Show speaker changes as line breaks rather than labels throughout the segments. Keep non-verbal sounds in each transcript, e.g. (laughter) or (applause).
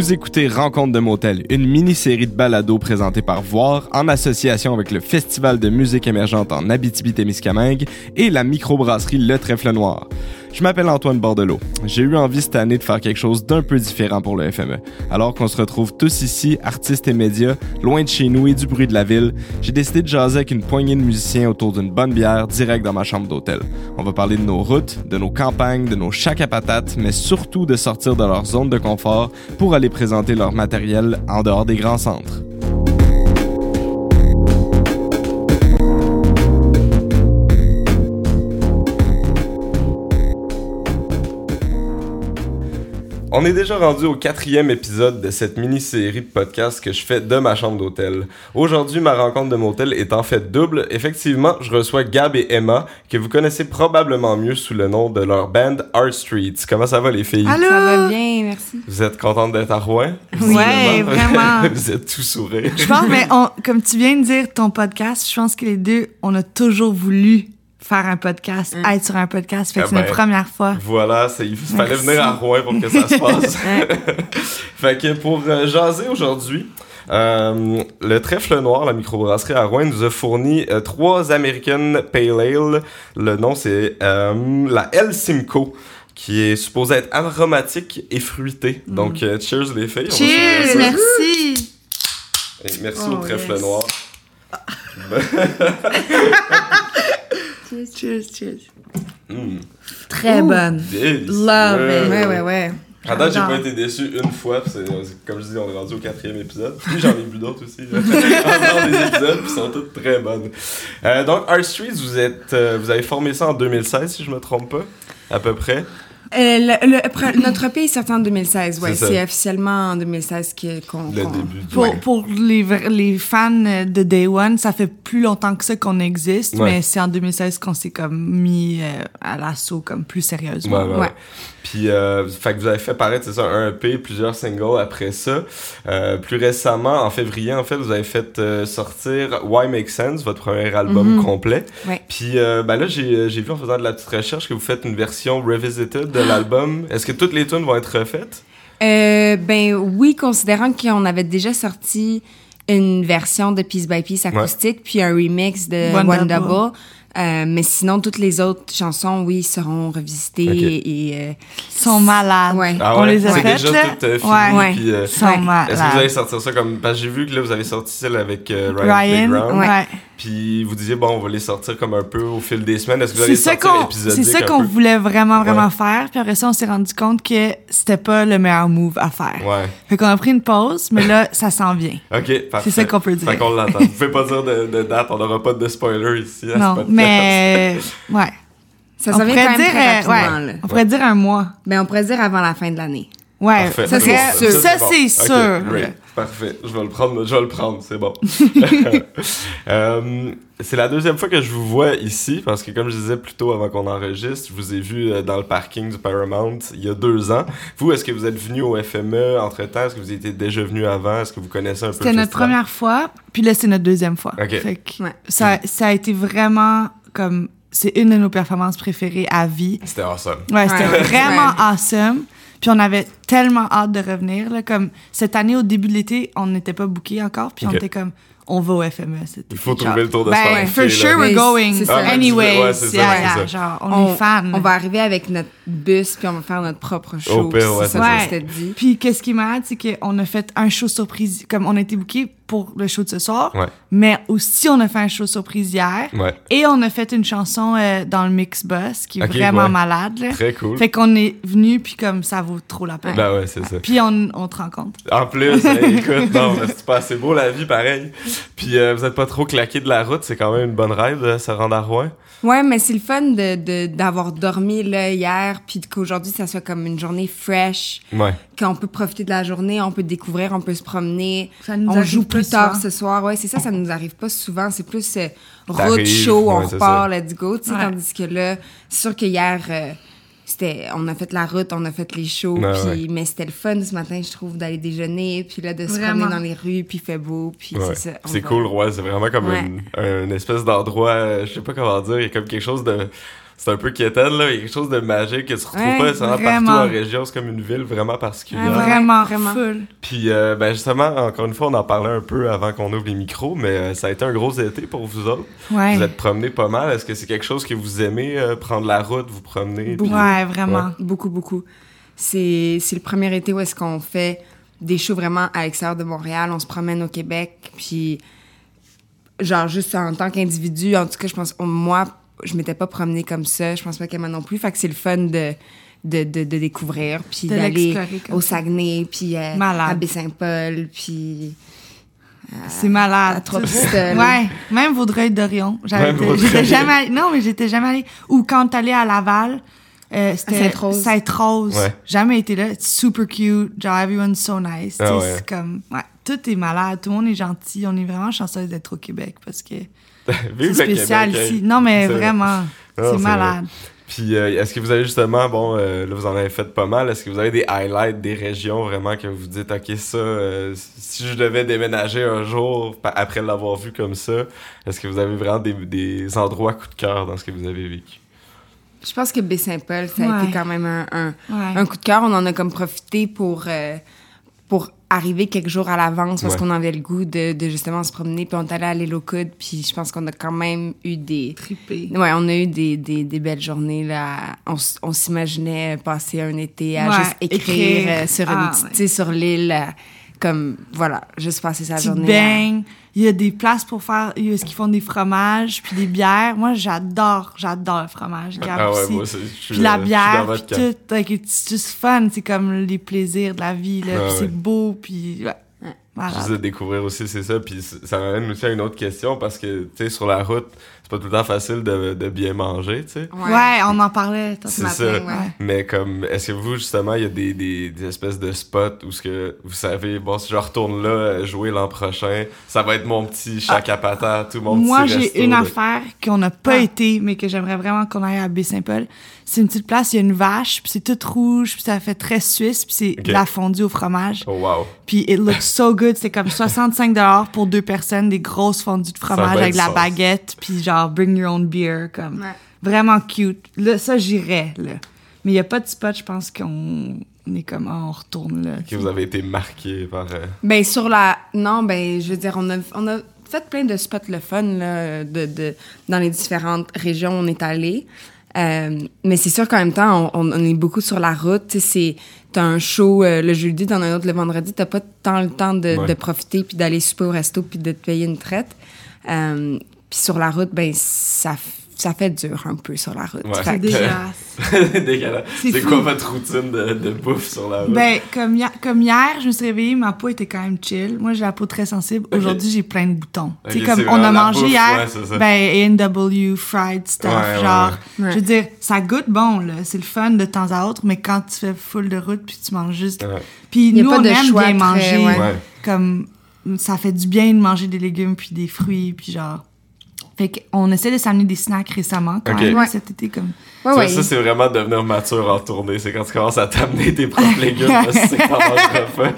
Vous écoutez Rencontre de motel, une mini-série de balados présentée par Voir en association avec le Festival de musique émergente en Abitibi-Témiscamingue et la microbrasserie Le Trèfle Noir. Je m'appelle Antoine Bordelot. J'ai eu envie cette année de faire quelque chose d'un peu différent pour le FME. Alors qu'on se retrouve tous ici, artistes et médias, loin de chez nous et du bruit de la ville, j'ai décidé de jaser avec une poignée de musiciens autour d'une bonne bière direct dans ma chambre d'hôtel. On va parler de nos routes, de nos campagnes, de nos chacs à patates, mais surtout de sortir de leur zone de confort pour aller présenter leur matériel en dehors des grands centres. On est déjà rendu au quatrième épisode de cette mini-série de podcasts que je fais de ma chambre d'hôtel. Aujourd'hui, ma rencontre de motel est en fait double. Effectivement, je reçois Gab et Emma, que vous connaissez probablement mieux sous le nom de leur band Art Streets. Comment ça va les filles?
Allô?
Ça va bien, merci.
Vous êtes contentes d'être à Rouen?
Ouais, vraiment. (laughs)
vous êtes tout sourire.
Je pense, mais on, comme tu viens de dire ton podcast, je pense que les deux, on a toujours voulu faire un podcast, être sur un podcast. Fait que
Ah
c'est
ben,
notre première fois.
Voilà, c'est- il fallait venir à Rouen pour que ça se (laughs) passe. (laughs) fait que pour euh, jaser aujourd'hui, euh, le Trèfle Noir, la microbrasserie à Rouen, nous a fourni euh, trois American Pale Ale. Le nom, c'est euh, la El Simcoe qui est supposée être aromatique et fruitée. Donc, euh, cheers les filles.
Mm. Cheers, merci.
Et merci
Oh,
au Trèfle
yes.
Noir. (laughs)
Cheers, cheers.
Mm,
Très bonne.
délicieux.
Love it. Ouais, ouais, ouais.
À date, j'ai pas été déçu une fois, c'est- comme je dis, on est rendu au quatrième épisode. Puis (laughs) j'en ai bu d'autres aussi. là. (laughs) des épisodes, puis sont toutes très bonnes. Euh, donc, Art Streets, vous êtes, euh, vous avez formé ça en 2016, si je me trompe pas, à peu près.
Euh, le- le- notre EP est sorti en 2016, ouais.
C'est
officiellement en 2016 que- qu'on.
Le
qu'on-
début du...
Pour, pour les, fans de Day One, ça fait plus longtemps que ça qu'on existe,
Ouais.
mais c'est en 2016 qu'on s'est comme mis euh, à l'assaut comme plus sérieusement.
Ouais, ouais, ouais.
Ouais.
Puis, euh, fait que vous avez fait paraître, c'est ça, un EP, plusieurs singles après ça. Euh, plus récemment, en février, en fait, vous avez fait euh, sortir Why Make Sense, votre premier album
Mhm.
complet.
Ouais.
Puis, euh, ben là, j'ai vu en faisant de la petite recherche que vous faites une version revisited de l'album. Est-ce que toutes les tunes vont être refaites?
Euh, ben oui, considérant qu'on avait déjà sorti une version de Piece by Piece acoustique, puis un remix de
Wonderful.
Wonderful. Euh, mais sinon, toutes les autres chansons, oui, seront revisitées
Ok.
et. euh,
sont malades.
Ouais.
Ah
On
ouais?
les a
C'est
faites,
déjà
là?
tout euh, fini.
Ouais.
Ouais.
puis, euh,
sont
Ouais.
Est-ce que vous allez
malades.
sortir ça comme... Parce que j'ai vu que là, vous avez sorti celle avec euh, Ryan,
Ryan,
Playground.
ouais.
Puis vous disiez, bon, on va les sortir comme un peu au fil des semaines. Est-ce que vous
C'est
allez
ça
sortir
qu'on
épisodique
c'est ça
un
qu'on
peu?
voulait vraiment vraiment
Ouais.
faire puis après ça on s'est rendu compte que c'était pas le meilleur move à faire.
Ouais.
Fait qu'on a pris une pause mais là ça s'en vient. (laughs)
OK, parfait.
ça qu'on peut dire.
Fait qu'on l'entend. Vous pouvez pas dire de, de date, on n'aura pas de spoiler ici à
Non, mais (laughs) ouais.
ça
on
s'en vient
pourrait
quand même
dire
très
euh,
rapidement,
ouais,
là.
on pourrait dire un mois.
Ben, on pourrait dire avant la fin de l'année.
Ouais,
Parfait.
Ça, c'est sûr.
Ça c'est sûr.
great. Parfait. Je vais le prendre, je vais le prendre, c'est bon. (laughs) Euh, c'est la deuxième fois que je vous vois ici, parce que comme je disais plus tôt avant qu'on enregistre, je vous ai vu euh, dans le parking du Paramount il y a deux ans. Vous, est-ce que vous êtes venu au FME entre-temps? Est-ce que vous étiez déjà venu avant? Est-ce que vous connaissez un peu
C'était notre
festival?
première fois, puis là c'est notre deuxième fois.
Ok.
Fait que
Ouais.
ça ça a été vraiment comme c'est une de nos performances préférées à vie.
C'était awesome.
Ouais, c'était
Ouais.
vraiment
Ouais.
awesome. Puis on avait tellement hâte de revenir. Là, comme cette année, au début de l'été, on n'était pas bookés encore. Puis on était comme, on va au FME.
Il faut trouver
genre.
le tour de
ben, for
faire
sure,
là.
we're going.
Ah, ouais,
yeah, yeah, genre, on, est fan.
On va arriver avec notre bus, puis on va faire notre propre show.
Au pire, ouais,
c'est ça
c'est
que
ça.
c'était dit.
Puis qu'est-ce qui est malade, c'est qu'on a fait un show surprise. Comme on a été bookés pour le show de ce soir.
Ouais.
Mais aussi, on a fait un show surprise hier.
Ouais.
Et on a fait une chanson euh, dans le mix bus qui est vraiment
ouais.
malade. Là.
Très cool.
Fait qu'on est venu, puis comme ça vaut trop la peine.
Ben ouais, c'est ça.
Puis on, on te rencontre.
En plus, hey, (laughs) écoute, non, c'est pas assez beau la vie, pareil. Puis euh, vous êtes pas trop claqué de la route, c'est quand même une bonne rêve de se rendre à Rouen.
Ouais, mais c'est le fun de, de- d'avoir dormi là hier, puis qu'aujourd'hui, ça soit comme une journée fresh,
Ouais.
qu'on peut profiter de la journée, on peut découvrir, on peut se promener.
Ça nous
on
arrive
joue plus tard
souvent.
ce sour. Ouais, c'est ça, ça nous arrive pas souvent. C'est plus euh, route,
T'arrives,
show, on
ouais,
repart, let's go. tu sais,
Ouais.
Tandis que là, c'est sûr que hier, euh, c'était, on a fait la route, on a fait les shows, puis,
ouais.
mais c'était le fun ce matin, je trouve, d'aller déjeuner, puis là, de se
Vraiment.
promener dans les rues, puis il fait beau, puis
Ouais.
c'est ça.
C'est
va-
cool, Rouen. C'est vraiment comme
Ouais.
une, une espèce d'endroit, je sais pas comment dire, il y a comme quelque chose de. C'est un peu quétaine, là. Il y a quelque chose de magique que tu retrouves
Ouais,
pas nécessairement
vraiment.
partout en région. C'est comme une ville vraiment particulière.
Ouais.
Vraiment,
vraiment.
full.
Puis, euh, ben justement, encore une fois, on en parlait un peu avant qu'on ouvre les micros, mais euh, ça a été un gros été pour vous autres.
Ouais.
Vous êtes promenés pas mal. Est-ce que c'est quelque chose que vous aimez, euh, prendre la route, vous promener? puis-
Ouais, vraiment.
Beaucoup, beaucoup. C'est c'est le premier été où est-ce qu'on fait des shows vraiment à l'extérieur de Montréal. On se promène au Québec, puis genre juste en tant qu'individu, en tout cas, je pense, moi, je m'étais pas promenée comme ça. Je pense pas qu'Emma non plus. Fait que c'est le fun de, de, de, de découvrir, puis
De
d'aller au. Saguenay, puis euh, à Baie-Saint-Paul, puis
C'est malade.
à Trois-Pistoles.
Ouais, même Vaudreuil-Dorion. J'étais jamais allée. Non, mais j'étais jamais allée. Ou quand t'allais à Laval, euh, c'était
Sainte-Rose.
Sainte-Rose.
Ouais.
Jamais été là. It's super cute. Genre, everyone's so nice.
Ah ouais.
C'est comme, ouais, tout est malade. Tout le monde est gentil. On est vraiment chanceux d'être au Québec parce que c'est spécial
Québec, hein?
ici. Non, mais vraiment,
Non,
c'est
c'est
malade.
Puis, euh, est-ce que vous avez justement, bon, euh, là, vous en avez fait pas mal, est-ce que vous avez des highlights des régions vraiment que vous dites, OK, ça, euh, si je devais déménager un jour après l'avoir vu comme ça, est-ce que vous avez vraiment des, des endroits coup de cœur dans ce que vous avez vécu?
Je pense que Baie-Saint-Paul, ça a
Ouais.
été quand même un, un,
Ouais.
un coup de cœur. On en a comme profité pour, euh, pour arriver quelques jours à l'avance parce
Ouais.
qu'on avait le goût de, de justement se promener. Puis on est allé à l'île aux coudes. Puis je pense qu'on a quand même eu des...
Trippé.
Ouais, on a eu des, des, des belles journées. là. On, s'imaginait passer un été à
Ouais,
juste écrire,
écrire.
euh, sur, une
Ah,
petite-
ouais.
sur l'île. Comme, voilà, juste passer sa
Tu
journée. à-
baignes. Il y a des places pour faire. Il y a ce qu'ils font des fromages, puis des bières. Moi, j'adore, j'adore le fromage. (laughs) Gab
Ah ouais,
aussi.
moi, c'est- suis
Puis la
euh, je suis
bière,
dans votre
puis tout. like, it's just fun. C'est comme les plaisirs de la vie, là.
Ah ouais.
c'est beau, puis... Ouais. Malade.
Juste de découvrir aussi, c'est ça. Puis ça m'amène aussi à une autre question parce que, tu sais, sur la route, c'est pas tout le temps facile de, de bien manger, tu sais.
Ouais. on en parlait tantôt.
C'est
matin,
ça.
ouais.
Mais comme, est-ce que vous, justement, il y a des, des, des espèces de spots où ce que vous savez, bon, si je retourne là, jouer l'an prochain, ça va être mon petit chac à patate, tout mon petit
Moi,
resto
j'ai une
de-
affaire qu'on n'a pas
Ah.
été, mais que j'aimerais vraiment qu'on aille à Baie-Saint-Paul. C'est une petite place, il y a une vache, puis c'est toute rouge, puis ça fait très suisse, puis c'est de la fondue au fromage.
Oh, wow.
Puis it looks so good. C'est comme (laughs) 65 pour deux personnes, des grosses fondues de fromage avec
être
la
sauce.
baguette, puis genre bring your own beer, comme
Ouais.
vraiment cute. Là, ça j'irais là. Mais il y a pas de spot, je pense qu'on on est comme ah, on retourne là.
Que vous avez été marqué par. euh,
Ben, sur la. Non, ben, je veux dire, on a, on a fait plein de spots le fun, là, de, de, dans les différentes régions où on est allé. Euh, mais c'est sûr qu'en même temps, on, on est beaucoup sur la route. C'est- t'as un show euh, le jeudi, t'en as un autre le vendredi. T'as pas tant le temps de,
Ouais.
de profiter puis d'aller souper au resto puis de te payer une traite. Euh, puis sur la route, ben, ça, f- ça fait dur un peu sur la route.
Ouais.
C'est (laughs) dégueulasse. C'est
quoi votre routine de, de bouffe sur la route?
ben comme hier, comme hier, je me suis réveillée, ma peau était quand même chill. Moi, j'ai la peau très sensible. Aujourd'hui, j'ai plein de boutons.
Ok,
c'est comme on a mangé
bouffe,
hier,
ouais,
ben A&W fried stuff,
Ouais,
genre.
ouais. Ouais.
Je veux dire, ça goûte bon là, c'est le fun de temps à autre, mais quand tu fais full de route puis tu manges juste. Puis nous,
pas
on
de
aime
choix
bien
très-
manger.
ouais.
Ouais.
Comme, ça fait du bien de manger des légumes puis des fruits, puis genre... Fait qu'on essaie de s'amener des snacks récemment, quand même, cet été, comme...
Ouais,
Ça,
ouais.
ça, c'est vraiment devenir mature en tournée. C'est quand tu commences à t'amener tes propres (laughs) légumes parce que t'en mangeras pas.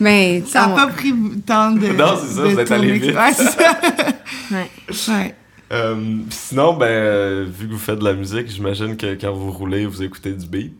Mais,
Ça a
on-
pas pris tant de...
Non, c'est ça, vous êtes allé vite.
Ouais, c'est ça. (laughs)
ouais.
Ouais.
Euh, sinon, ben, euh, vu que vous faites de la musique, j'imagine que quand vous roulez, vous écoutez du beat.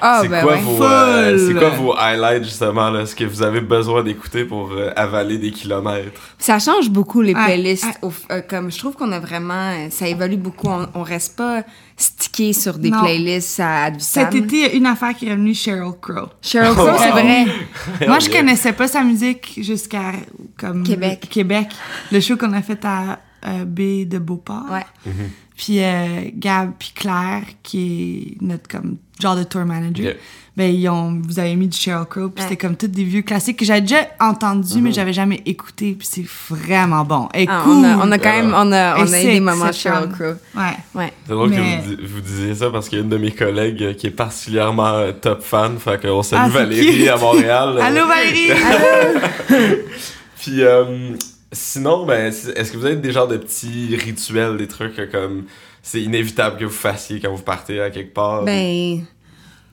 Ah,
c'est
ben
quoi
ouais.
vos, euh, c'est quoi vos highlights justement là, ce que vous avez besoin d'écouter pour euh, avaler des kilomètres?
Ça change beaucoup les
Ouais,
playlists.
ouais.
au- euh, comme je trouve qu'on a vraiment, ça évolue beaucoup. On, on reste pas stické sur des
Non.
playlists à ad
Cet été, une affaire qui est revenue, Sheryl Crow.
Sheryl Crow,
Oh,
c'est
wow.
vrai. (laughs)
Moi, je connaissais pas sa musique jusqu'à comme
Québec.
Québec. Le show qu'on a fait à euh, B de Beauport.
Ouais.
Puis euh, Gab puis Claire, qui est notre comme genre de tour manager, ben ils ont, vous avez mis du Sheryl Crow, puis
Ouais.
c'était comme tous des vieux classiques que j'avais déjà entendus, mais j'avais jamais écouté, puis c'est vraiment bon. Et
Ah,
cool.
on, a, on a quand même, on a, on a eu des moments Sheryl. Crow.
Ouais.
Ouais.
C'est drôle
Mais-
que vous, vous disiez ça parce qu'il y a une de mes collègues euh, qui est particulièrement euh, top fan. Fait qu'on salue
Ah,
Valérie
cute.
à Montréal. (laughs)
Allô Valérie. (laughs)
Puis euh, sinon, ben, est-ce que vous avez des genres de petits rituels, des trucs euh, comme c'est inévitable que vous fassiez quand vous partez à quelque part?
Ben,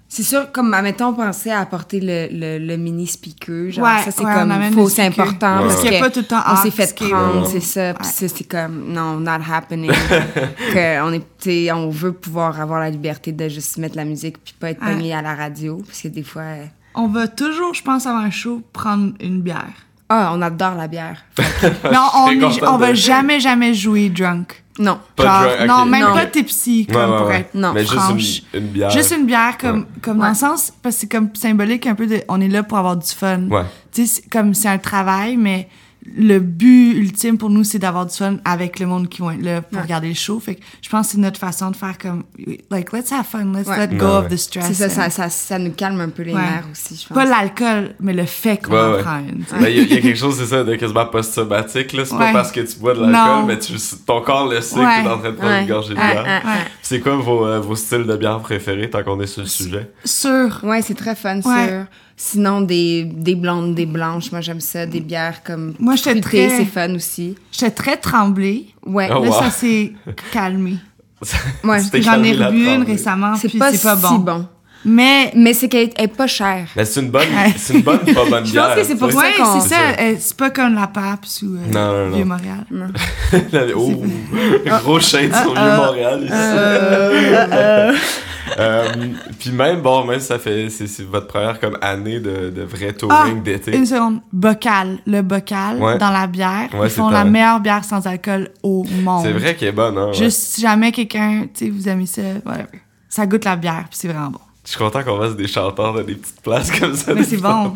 C'est sûr, comme, admettons, penser à apporter le, le, le mini speaker. Genre,
Ouais,
ça, c'est
ouais,
comme, faut, c'est important.
Ouais.
Parce
qu'il y a
que
pas tout le temps
on s'est fait prendre,
Ouais.
c'est ça. Puis ça, c'est comme, non, not happening. (laughs) que on est, on veut pouvoir avoir la liberté de juste mettre la musique puis pas être
Ouais.
pogné à la radio. Parce que des fois, euh,
On va toujours, je pense, avant un show, prendre une bière.
Ah, on adore la bière. (laughs)
Mais on, est- on va jamais, jamais jouer drunk.
Non.
Pas
Genre,
drunk.
Non, même
Non.
pas tipsy, comme
Ouais, ouais,
pour
ouais.
être
Non,
Mais juste
franche.
une, une bière.
Juste une bière, comme, comme dans le sens, parce que c'est comme symbolique un peu de, on est là pour avoir du fun.
Ouais.
Tu sais, comme c'est un travail, mais le but ultime pour nous, c'est d'avoir du fun avec le monde qui vont être là pour
Ouais.
regarder le show. Fait que je pense que c'est notre façon de faire comme, like, let's have fun, let's
Ouais.
let go
Ouais,
of
ouais.
the stress.
C'est ça, ça,
and-
ça, ça nous calme un peu les
Ouais.
nerfs aussi, je pense.
Pas l'alcool, mais le fait qu'on
Ouais,
en
ouais.
prenne.
Ben, Il y, y a quelque chose, c'est ça, de quasiment post-traumatique. là. C'est pas parce que tu bois de l'alcool, mais tu, ton corps le sait que t'es en train de prendre
Ouais.
une gorgée de bière.
ouais, ouais.
Ouais.
C'est quoi vos, euh, vos styles de bière préférés tant qu'on est sur le sujet?
Sûr.
Ouais, c'est très fun,
Ouais.
sûr. Sinon, des, des blondes, des blanches, moi j'aime ça. Des bières comme
Moi, j'étais très-
c'est fun aussi.
J'étais très tremblée.
Ouais,
Oh,
là,
wow.
ça s'est calmé. (laughs)
Ouais.
J'en ai rebu une récemment,
c'est pas, si
bon.
bon.
Mais
Mais c'est qu'elle est- pas chère.
Mais c'est une bonne, c'est une bonne, pas bonne (laughs)
Je
bière.
pense que c'est pour ça qu'on-
c'est
C'est
ça.
ça.
euh, C'est pas comme la PAPS ou euh,
Non, non, non.
Vieux-Montréal. (laughs)
oh, gros shade sur
Euh,
Vieux-Montréal ici. Euh, puis même, bon, même ça fait, c'est votre première comme année de, de vrai
Ah,
touring d'été.
une seconde. Bocal. Le bocal
Ouais.
dans la bière.
Ouais,
Ils font la meilleure bière sans alcool au monde.
C'est vrai qu'elle est bonne, hein.
Juste si jamais quelqu'un, tu sais, vous aimez ça, whatever. Ça goûte la bière, puis c'est vraiment bon.
Je suis content qu'on fasse des chanteurs dans des petites places (laughs) comme ça.
Mais c'est bon.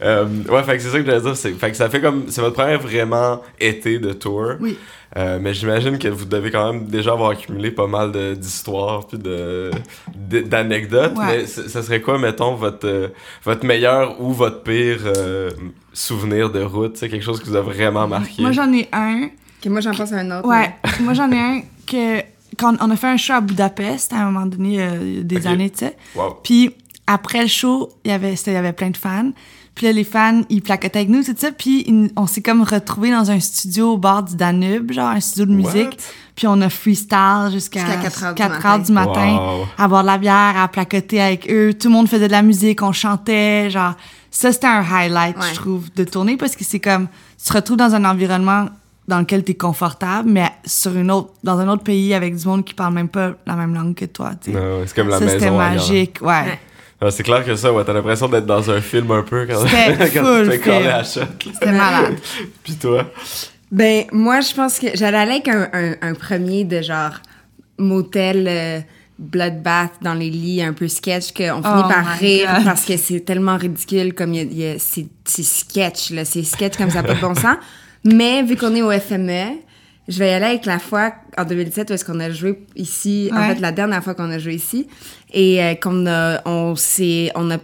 Euh, ouais, fait que c'est ça que j'allais dire. c'est- Fait que ça fait comme. C'est votre premier vraiment été de tour.
Oui.
Euh, mais j'imagine que vous devez quand même déjà avoir accumulé pas mal d'histoires puis de d'anecdotes.
Ouais.
Mais ça serait quoi, mettons, votre, euh, votre meilleur ou votre pire euh, souvenir de route? C'est quelque chose qui vous a vraiment marqué?
Moi, j'en ai un.
Ok, moi j'en pense à un autre.
Ouais. Moi, j'en ai un que. Quand on a fait un show à Budapest, à un moment donné, euh, il y a des années, tu sais.
Wow.
Puis après le show, il y avait, il y avait plein de fans. Puis là, les fans, ils placotaient avec nous, tout ça. Puis on s'est comme retrouvés dans un studio au bord du Danube, genre un studio de musique.
What?
Puis on a freestyle jusqu'à
Jusqu'à 4 heures du
4
matin.
heures du matin,
Wow.
à boire de la bière, à placoter avec eux. Tout le monde faisait de la musique, on chantait, genre... Ça, c'était un highlight,
Ouais.
je trouve, de tourner, parce que c'est comme... Tu te retrouves dans un environnement dans lequel tu es confortable, mais sur une autre, dans un autre pays avec du monde qui parle même pas la même langue que toi.
Non, c'est comme la
ça, c'était
maison. ailleurs.
magique, ouais.
Ouais.
Ah, c'est clair que ça, ouais, t'as l'impression d'être dans un film un peu quand,
C'était (laughs)
quand
full
tu fais à.
C'était malade. (laughs)
Puis toi?
Ben, moi, je pense que j'allais aller avec un, un, un premier de genre motel euh, bloodbath dans les lits, un peu sketch, qu'on finit
Oh
par rire
God.
parce que c'est tellement ridicule comme il y a, a- c'est, c'est sketch, là. C'est sketch comme ça, pas de bon (laughs) sens. Mais vu qu'on est au FME, je vais y aller avec la fois en 2017 où est-ce qu'on a joué ici, en fait, la dernière fois qu'on a joué ici, et euh, qu'on a, on s'est, on a,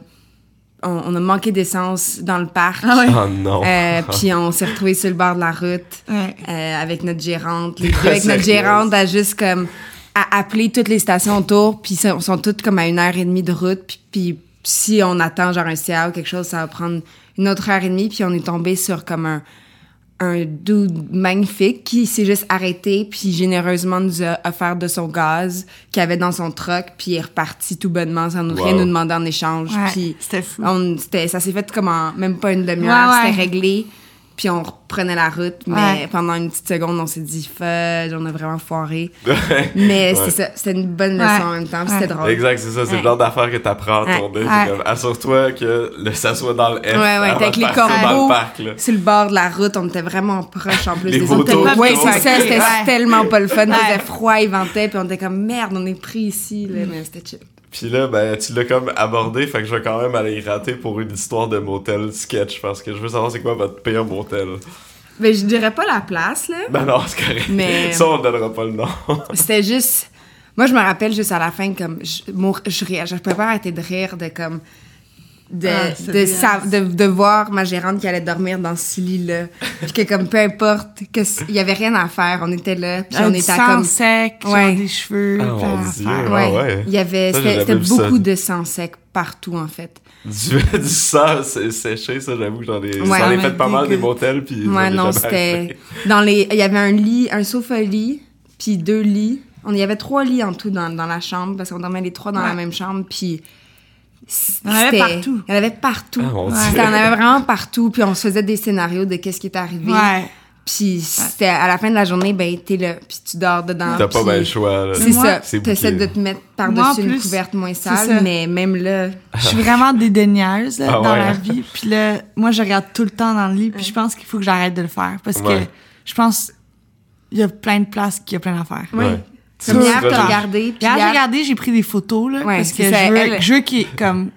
on, on a manqué d'essence dans le parc.
Ah ouais.
Oh non.
Euh, puis on s'est retrouvés sur le bord de la route
Ouais.
euh, avec notre gérante. Les (laughs) deux avec notre gérante à juste comme à appeler toutes les stations autour. Puis ils sont toutes comme à une heure et demie de route. Puis, puis si on attend genre un CA ou quelque chose, ça va prendre une autre heure et demie. Puis on est tombé sur comme un un dude magnifique qui s'est juste arrêté puis généreusement nous a offert de son gaz qu'il avait dans son truck puis il est reparti tout bonnement sans nous rien nous demander en échange
Ouais,
puis
c'était fou.
on ça s'est fait comme en même pas une demi-heure
Ouais, ouais.
c'était réglé puis on reprenait la route mais
Ouais.
pendant une petite seconde on s'est dit fudge on a vraiment foiré (laughs) mais
Ouais.
c'est ça c'était une bonne leçon
Ouais.
en même temps c'était drôle
Exact, c'est ça. C'est le genre d'affaire que t'apprends à tourner. Assure-toi que le, ça soit dans le F.
Ouais, ouais, avec les corbeaux
le
sur le bord de la route, on était vraiment proches en plus
Les
des autres. Ouais, c'est ça, c'était
Ouais.
tellement pas le fun. Il
Ouais.
faisait froid, il ventait, puis on était comme merde, on est pris ici, là, mais c'était chill.
Puis là, ben, tu l'as comme abordé, fait que je vais quand même aller y rater pour une histoire de motel sketch parce que je veux savoir c'est quoi votre pire motel.
Mais je dirais pas la place, là.
Ben non, c'est correct.
Mais- (laughs)
Ça, on donnera pas le nom. (laughs)
C'était juste. Moi, je me rappelle juste à la fin, comme. Je, je, riais- je pouvais pas arrêter de rire de comme. De,
Ah,
de, sa- de, de voir ma gérante qui allait dormir dans ce lit-là. (laughs) Puis que, comme, peu importe, qu'il y avait rien à faire, on était là. Puis
Euh,
on était à
sang
comme.
sec, genre
Ouais.
des cheveux,
Ah, mon. Dieu.
Ouais.
Ah ouais.
Il y avait. C'était
ça.
beaucoup de sang sec partout, en fait.
Du, (laughs) du sang séché, ça, j'avoue que j'en ai,
Ouais.
j'en ai fait pas mal des motels, puis
Ouais,
ai
non, c'était.
arrêté. (laughs)
Dans les. Il y avait un lit, un sofa-lit, puis deux lits. On, il y avait trois lits en tout dans, dans la chambre, parce qu'on dormait les trois dans la même chambre, puis
Il y en avait partout.
Il y en avait partout.
Ah, mon
Ouais.
Dieu.
Il y en avait vraiment partout. Puis on se faisait des scénarios de qu'est-ce qui est arrivé.
Ouais.
Puis c'était à la fin de la journée, ben t'es là, puis tu dors dedans.
T'as pas bien le choix. là.
C'est
Moi,
ça. T'essaies de te mettre par-dessus une couverte moins sale, mais même là,
Je suis vraiment dédaigneuse là,
Ah
dans
ouais,
la vie. Puis là, moi, je regarde tout le temps dans le lit. Puis je pense qu'il faut que j'arrête de le faire. Parce que je pense il y a plein de places qui a plein d'affaires.
Ouais.
Tout
hier, t'as
temps.
regardé, puis
Hier, j'ai
hier,
regardé, j'ai pris des photos, là,
Ouais,
parce que
c'est ça,
je veux,
elle-
je veux qu'il comme...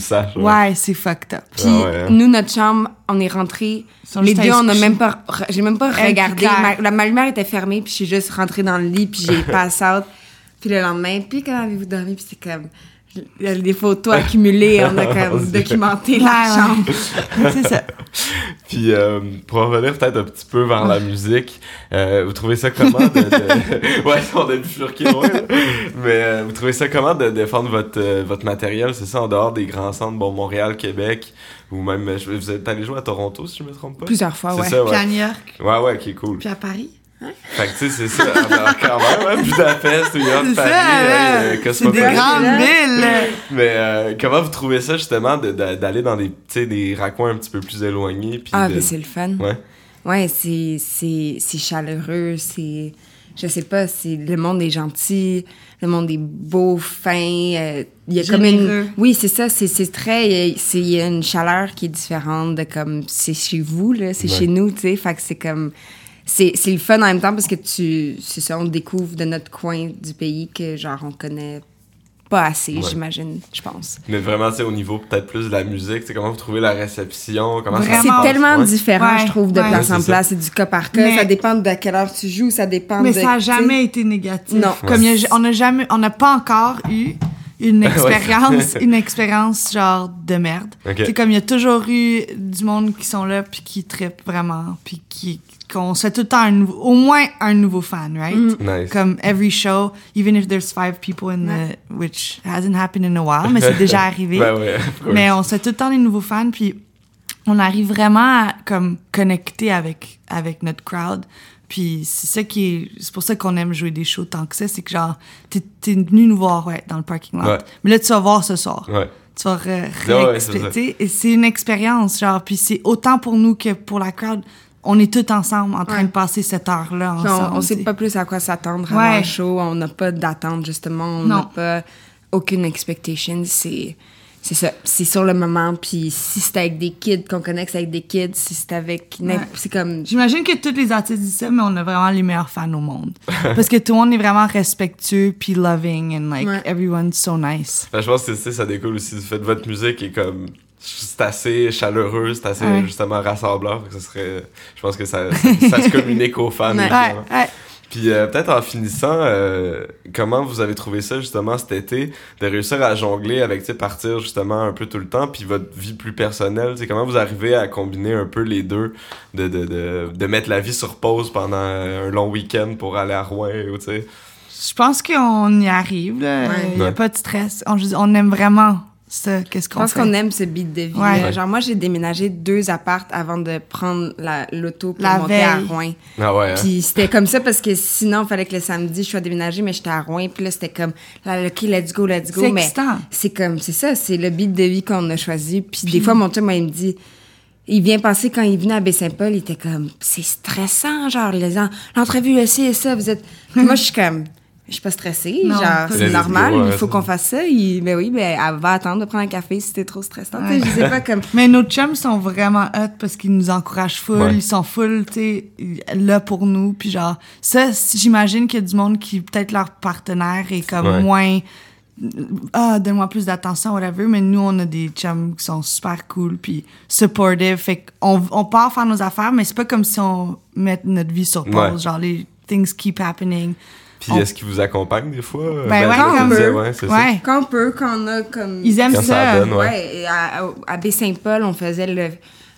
Sache.
Ouais, c'est fucked up.
Puis
Ah ouais, hein.
nous, notre chambre, on est rentrés.
sont
Les
juste
deux,
allés se
on a
coucher.
même pas, j'ai même pas
Elle,
regardé.
puis.
Ma, la, ma lumière était fermée, puis je suis juste rentrée dans le lit, puis j'ai (laughs) pass out. Puis le lendemain, puis comment avez-vous dormi? Puis c'est comme, il y a des photos accumulées, on a comme (laughs)
Dieu.
documenté
Ouais,
la
ouais.
chambre. (laughs)
c'est ça.
Puis euh, pour en revenir peut-être un petit peu vers la musique, euh, vous trouvez ça comment de, de- (laughs) ouais on a bifurqué loin, là. mais euh, vous trouvez ça comment de défendre votre euh, votre matériel, c'est ça en dehors des grands centres, bon Montréal, Québec ou même je- vous êtes allé jouer à Toronto si je me trompe pas?
Plusieurs fois,
C'est
ouais.
ça
Puis à
ouais.
New York,
Ouais ouais qui est cool.
puis à Paris.
Fait que tu sais c'est ça alors, quand même hein, Budapest, New York, Paris,
ça,
euh,
là.
euh,
C'est des grandes villes.
Mais euh, comment vous trouvez ça justement de- de- d'aller dans des tu sais des raccoins un petit peu plus éloignés puis
Ah,
de-
mais c'est le fun.
Ouais.
Ouais, c'est, c'est, c'est chaleureux, c'est... Je sais pas, c'est... Le monde est gentil, le monde est beau, fin, euh, il y a comme une... Oui, c'est ça, c'est, c'est très... il y a- c'est, il y a une chaleur qui est différente de comme... C'est chez vous, là, c'est
Ouais.
chez nous, tu sais, fait que c'est comme... C'est, c'est le fun en même temps parce que tu... C'est ça, on découvre de notre coin du pays que, genre, on connaît pas assez,
Ouais.
j'imagine, je pense.
Mais vraiment, tu sais, au niveau peut-être plus de la musique, tu sais, comment vous trouvez la réception, comment ça
C'est tellement
Ouais.
différent,
Ouais,
je trouve, de
ouais.
place en
c'est ça.
place. C'est du cas par cas.
Mais-
Ça dépend de à quelle heure tu joues, ça dépend
Mais
de...
ça
sais.
jamais été négatif.
Non.
Comme il y a- on n'a jamais, on n'a pas encore eu une (laughs) expérience, une expérience genre de merde.
Ok.
C'est comme il y a toujours eu du monde qui sont là puis qui trippent vraiment puis qui qu'on se fait tout le temps un nouveau, au moins un nouveau fan, right?
Nice.
Comme every show, even if there's five people in the, which hasn't happened in a while, mais c'est (laughs) déjà arrivé.
Ben ouais.
Mais on se fait tout le temps des nouveaux fans, puis on arrive vraiment à comme connecter avec avec notre crowd. Puis c'est ça qui est, c'est pour ça qu'on aime jouer des shows tant que ça, c'est que genre t'es venu nous voir ouais dans le parking lot,
Ouais.
mais là tu vas voir ce soir.
Ouais.
Tu vas re-
Ouais, ouais, c'est
réexpé-
ça.
tu sais, et c'est une expérience genre puis c'est autant pour nous que pour la crowd. On est tous ensemble en train
Ouais.
de passer cette heure là
Puis
ensemble.
on, on sait pas plus à quoi s'attendre avant
Ouais.
le show. On n'a pas d'attente, justement. On n'a pas aucune expectation. C'est, c'est ça. C'est sur le moment. Puis si c'est avec des kids qu'on c'est avec des kids, si c'est avec...
Ouais.
C'est comme...
J'imagine que tous les artistes disent ça, mais on a vraiment les meilleurs fans au monde. (laughs) Parce que tout le monde est vraiment respectueux puis loving and like
Ouais.
everyone's so nice.
Ben, je pense que ça découle aussi du fait de votre musique est comme c'est assez chaleureux, c'est assez
Ouais.
justement rassembleur, que serait je pense que ça, ça, (laughs) ça se communique aux fans. Puis euh, peut-être en finissant, euh, comment vous avez trouvé ça justement cet été, de réussir à jongler avec, tu sais, partir justement un peu tout le temps, puis votre vie plus personnelle, tu sais, comment vous arrivez à combiner un peu les deux, de, de, de, de mettre la vie sur pause pendant un long week-end pour aller à Rouen, ou tu sais?
Je pense qu'on y arrive. là.
Ouais.
Il n'y a
Ouais.
pas de stress. On, on aime vraiment ça. Qu'est-ce
Je
qu'on
pense
fait?
qu'on aime ce beat de vie.
Ouais.
Genre, moi, j'ai déménagé deux appartes avant de prendre la- l'auto pour
La
monter à. Rouen.
Ah ouais, hein?
Puis c'était comme ça parce que sinon, il fallait que le samedi, je sois déménagée, mais j'étais à Rouen. Puis là, c'était comme, là, OK, let's go, let's go.
C'est
mais
excitant.
c'est comme, c'est ça, c'est le beat de vie qu'on a choisi. Puis, des fois, mon chum, moi, il me dit, il vient passer quand il venait à Baie-Saint-Paul, il était comme, c'est stressant, genre, les en- l'entrevue, le ci et ça, vous êtes. Moi, je suis comme, je suis pas stressée,
Non,
genre, c'est normal,
ouais,
il faut qu'on fasse ça. Il, ben oui, ben, elle va attendre de prendre un café si c'était trop stressant. Je sais pas, comme. (laughs)
Mais nos chums sont vraiment hot parce qu'ils nous encouragent full,
Ouais.
ils sont full, tu sais, là pour nous. Puis genre, ça, j'imagine qu'il y a du monde qui, peut-être leur partenaire est comme
Ouais.
moins, ah, donne-moi plus d'attention, whatever. Mais nous, on a des chums qui sont super cool, puis supportive. Fait qu'on on part faire nos affaires, mais c'est pas comme si on met notre vie sur pause.
Ouais.
Genre, les things keep happening.
Puis
On-
est-ce qu'ils vous accompagnent des fois?
Ben ouais,
je
quand
on
disais,
peut.
ouais, c'est ça.
Ouais.
Quand on peut, quand on a comme.
Ils aiment
Quand ça
ça.
donne, ouais.
Ouais, à, à Baie-Saint-Paul, on faisait le.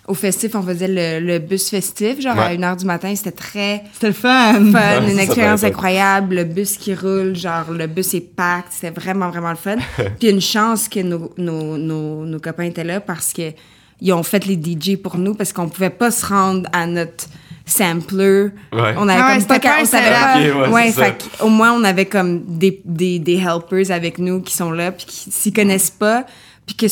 Au festif, on faisait le, le bus festif, genre à
Ouais.
1h du matin. C'était très
C'était le fun.
fun,
Ouais,
une expérience incroyable. Le bus qui roule, genre le bus est packed. C'était vraiment, vraiment le fun. (laughs) Puis une chance que nos, nos, nos, nos copains étaient là parce que ils ont fait les DJ pour nous parce qu'on pouvait pas se rendre à notre sampler.
Ouais.
On avait
Ah ouais,
comme pas,
pas
on savait pas.
Ouais,
fait au moins on avait comme des, des, des helpers avec nous qui sont là puis qui s'y connaissent pas Puis que,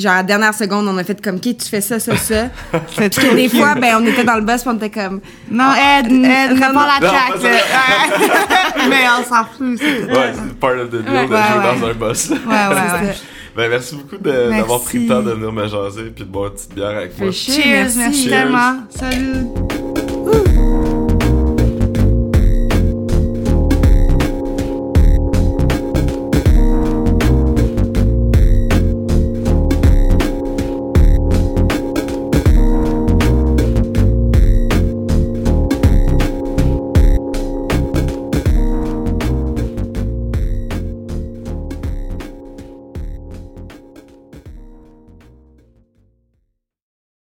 genre, à la dernière seconde, on a fait comme, OK, tu fais ça, ça, (laughs) ça. Puis que des fois, ben, on était dans le bus, puis on était comme,
Non, Ed,
N-
Ed,
non, non.
la track,
pas. (laughs)
Mais on s'en fout.
Ouais, c'est part of the deal
Ouais,
de
ouais,
jouer
ouais.
dans un bus.
Ouais, ouais, ouais. (laughs)
ben, merci beaucoup d'avoir pris le temps de venir me jaser puis de boire une petite bière avec moi.
Cheers,
merci.
merci
Cheers.
tellement. Salut.